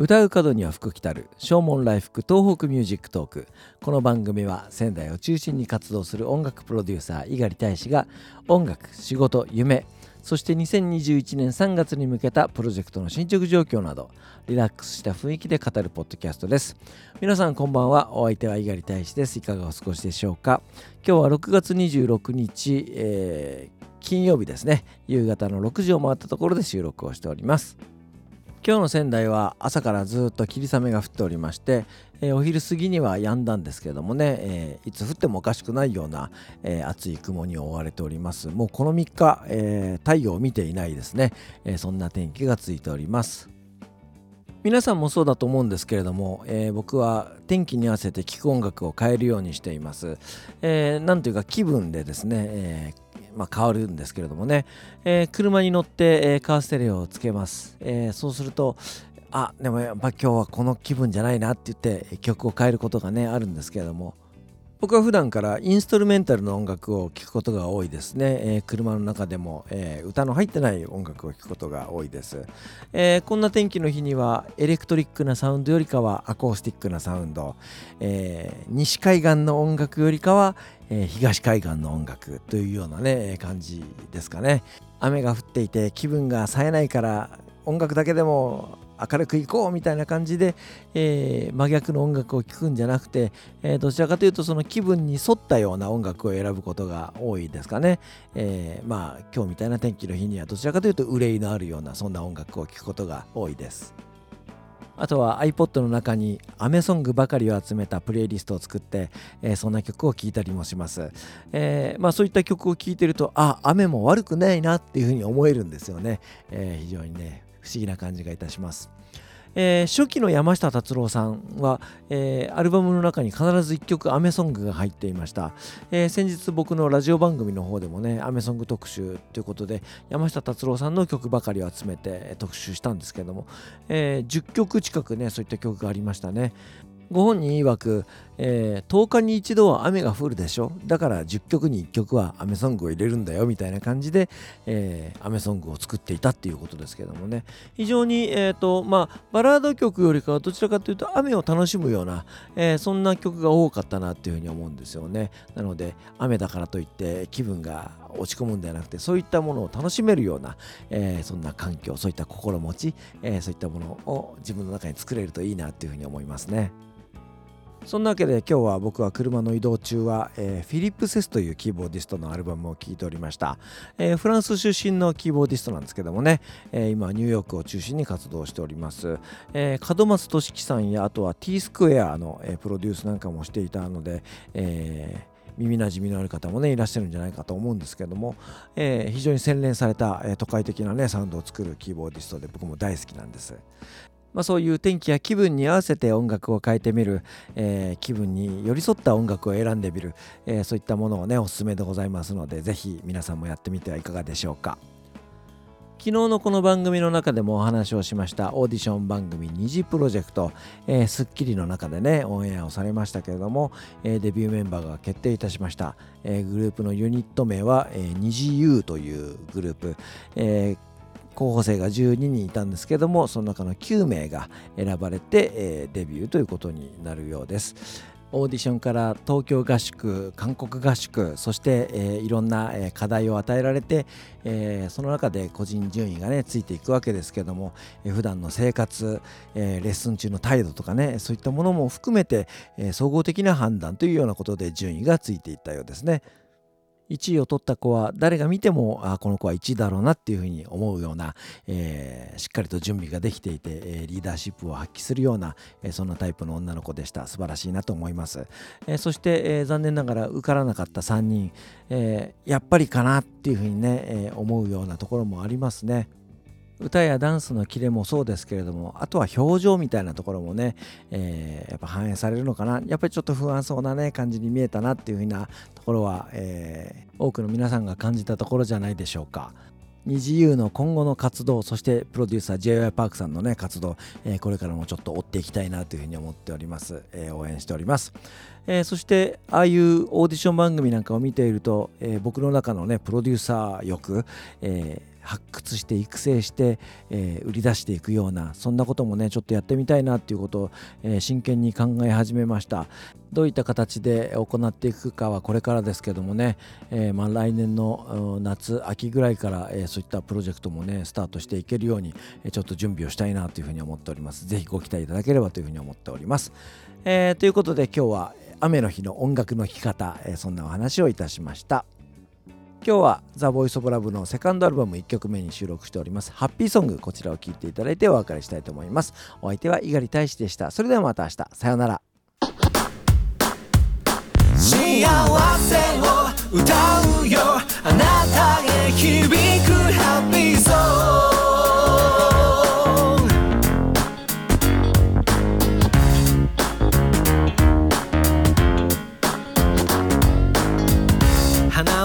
唱う門には福来たる唱門来福東北 Music Talk。この番組は仙台を中心に活動する音楽プロデューサー猪狩大使が音楽仕事夢そして2021年3月に向けたプロジェクトの進捗状況などリラックスした雰囲気で語るポッドキャストです。皆さんこんばんは。お相手は猪狩大使です。いかがお過ごしでしょうか。今日は6月26日、えー、金曜日ですね。夕方の6時を回ったところで収録をしております。今日の仙台は朝からずっと霧雨が降っておりまして、えー、お昼過ぎには止んだんですけどもね、えー、いつ降ってもおかしくないような、えー、暑い雲に覆われております。もうこの3日、え太陽を見ていないですね、えそんな天気がついております。皆さんもそうだと思うんですけれども、えー、僕は天気に合わせて聴く音楽を変えるようにしています。えー、なんというか気分でですね、えーまあ、変わるんですけれどもね、えー、車に乗って、えー、カーステレオをつけます、えー、そうするとあでもやっぱ今日はこの気分じゃないなって言って曲を変えることがねあるんですけれども。僕は普段からインストルメンタルの音楽を聴くことが多いですね、えー、車の中でも、えー、歌の入ってない音楽を聴くことが多いです、えー、こんな天気の日にはエレクトリックなサウンドよりかはアコースティックなサウンド、え西海岸の音楽よりかは、え東海岸の音楽というようなね感じですかね。雨が降っていて気分が冴えないから音楽だけでも明るくいこうみたいな感じで、えー、真逆の音楽を聴くんじゃなくて、えー、どちらかというとその気分に沿ったような音楽を選ぶことが多いですかね、えー、まあ今日みたいな天気の日にはどちらかというと憂いのあるようなそんな音楽を聴くことが多いです。あとは iPod の中に雨ソングばかりを集めたプレイリストを作って、えー、そんな曲を聴いたりもします、えー、まあ、そういった曲を聴いてるとあ雨も悪くないなっていうふうに思えるんですよね、えー、非常にね。不思議な感じがいたします。えー、初期の山下達郎さんは、えー、アルバムの中に必ず1曲アメソングが入っていました、えー、先日僕のラジオ番組の方でもねアメソング特集ということで山下達郎さんの曲ばかりを集めて特集したんですけども、え10曲近くねそういった曲がありましたねご本人曰く、えー、10日に一度は雨が降るでしょ。だから10曲に1曲は雨ソングを入れるんだよみたいな感じで、えー、雨ソングを作っていたっていうことですけどもね。非常に、えーとまあ、バラード曲よりかはどちらかというと雨を楽しむような、えー、そんな曲が多かったなっていうふうに思うんですよね。なので雨だからといって気分が落ち込むんではなくてそういったものを楽しめるような、えー、そんな環境そういった心持ち、え、そういったものを自分の中に作れるといいなっていうふうに思いますね。そんなわけで今日は僕は車の移動中は、えー、フィリップ・セスというキーボーディストのアルバムを聴いておりました、えー、フランス出身のキーボーディストなんですけどもね、えー、今ニューヨークを中心に活動しております、え角松敏生さんやあとは T スクエアの、えプロデュースなんかもしていたので、え耳なじみのある方もねいらっしゃるんじゃないかと思うんですけども、えー、非常に洗練された、えー、都会的なねサウンドを作るキーボーディストで僕も大好きなんです、まあ、そういう天気や気分に合わせて音楽を変えてみる、えー、気分に寄り添った音楽を選んでみる、えー、そういったものをねおすすめでございますのでぜひ皆さんもやってみてはいかがでしょうか。昨日のこの番組の中でもお話をしましたオーディション番組 Nizi Project、えー、スッキリの中でねオンエアをされましたけれども、えー、デビューメンバーが決定いたしました、えー、グループのユニット名は、えー、虹 U というグループ、えー候補生が12人いたんですけどもその中の9名が選ばれて、えー、デビューということになるようですオーディションから東京合宿韓国合宿そして、えー、いろんな、えー、課題を与えられて、えー、その中で個人順位がねついていくわけですけども、えー、普段の生活、えー、レッスン中の態度とかねそういったものも含めて、えー、総合的な判断というようなことで順位がついていったようですね。1位を取った子は誰が見てもあこの子は1位だろうなっていうふうに思うような、えー、しっかりと準備ができていて、えー、リーダーシップを発揮するような、えー、そんなタイプの女の子でした。素晴らしいなと思います、えそして、え残念ながら受からなかった3人、えやっぱりかなっていうふうにね、え思うようなところもありますね。歌やダンスのキレもそうですけれどもあとは表情みたいなところもね、えー、やっぱ反映されるのかな。やっぱりちょっと不安そうなね感じに見えたなっていうふうなところは、えー、多くの皆さんが感じたところじゃないでしょうか。二自由の今後の活動そしてプロデューサー j y パークさんのね活動、えー、これからもちょっと追っていきたいなというふうに思っております、えー、応援しております、えー、そしてああいうオーディション番組なんかを見ていると、え僕の中のねプロデューサー欲、え発掘して育成して、えー、売り出していくようなそんなこともねちょっとやってみたいなっていうことを、えー、真剣に考え始めました。どういった形で行っていくかはこれからですけどもね、えー、まあ、来年の夏秋ぐらいから、えそういったプロジェクトもねスタートしていけるように、えちょっと準備をしたいなというふうに思っております。是非ご期待いただければというふうに思っております、えということで今日は雨の日の音楽の弾き方、えそんなお話をいたしました。今日はザ・ボイス・オブ・ラブのセカンドアルバム1曲目に収録しております。ハッピーソングこちらを聴いていただいてお別れしたいと思います。お相手は猪狩大使でした。それではまた明日。さようなら。幸せを歌う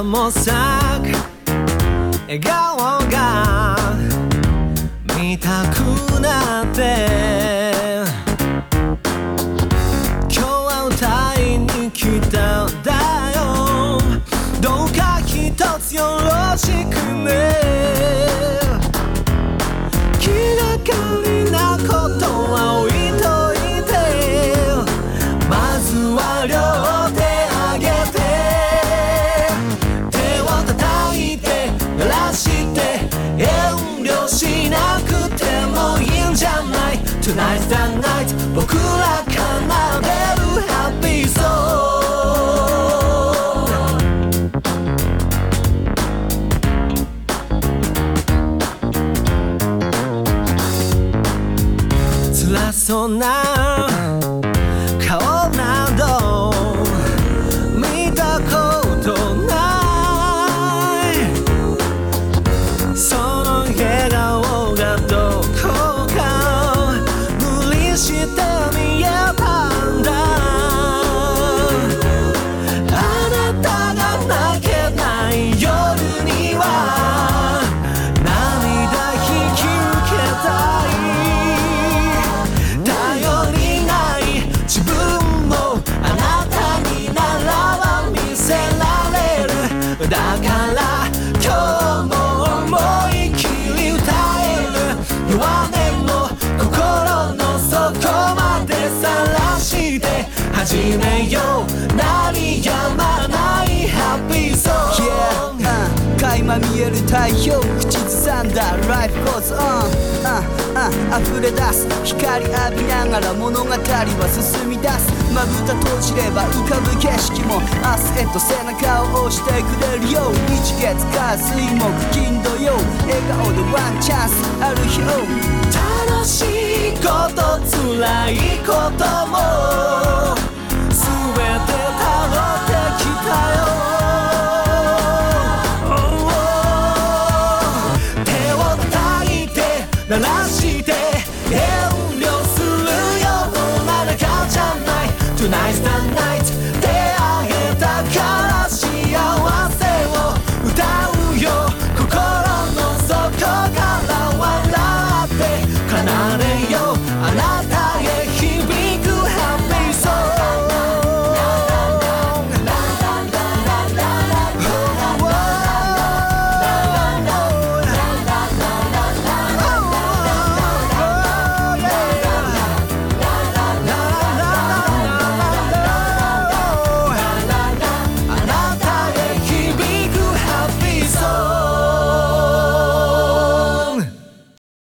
も咲く。笑顔が見たくなって。今日は歌いに来たんだよ。どうか一つよろしく。Tonight's the night 僕ら奏でるハッピーソング辛そうな始めよう。鳴りやまないハッピーソン。グ、yeah, 垣間見える太陽。口ずさんだ。Life goes on、uh, uh, 溢れ出す光浴びながら物語は進み出す。まぶた閉じれば浮かぶ景色も明日へと背中を押してくれるよ日月火水木金土曜。笑顔でワンチャンスある日を。楽しいこと辛いことも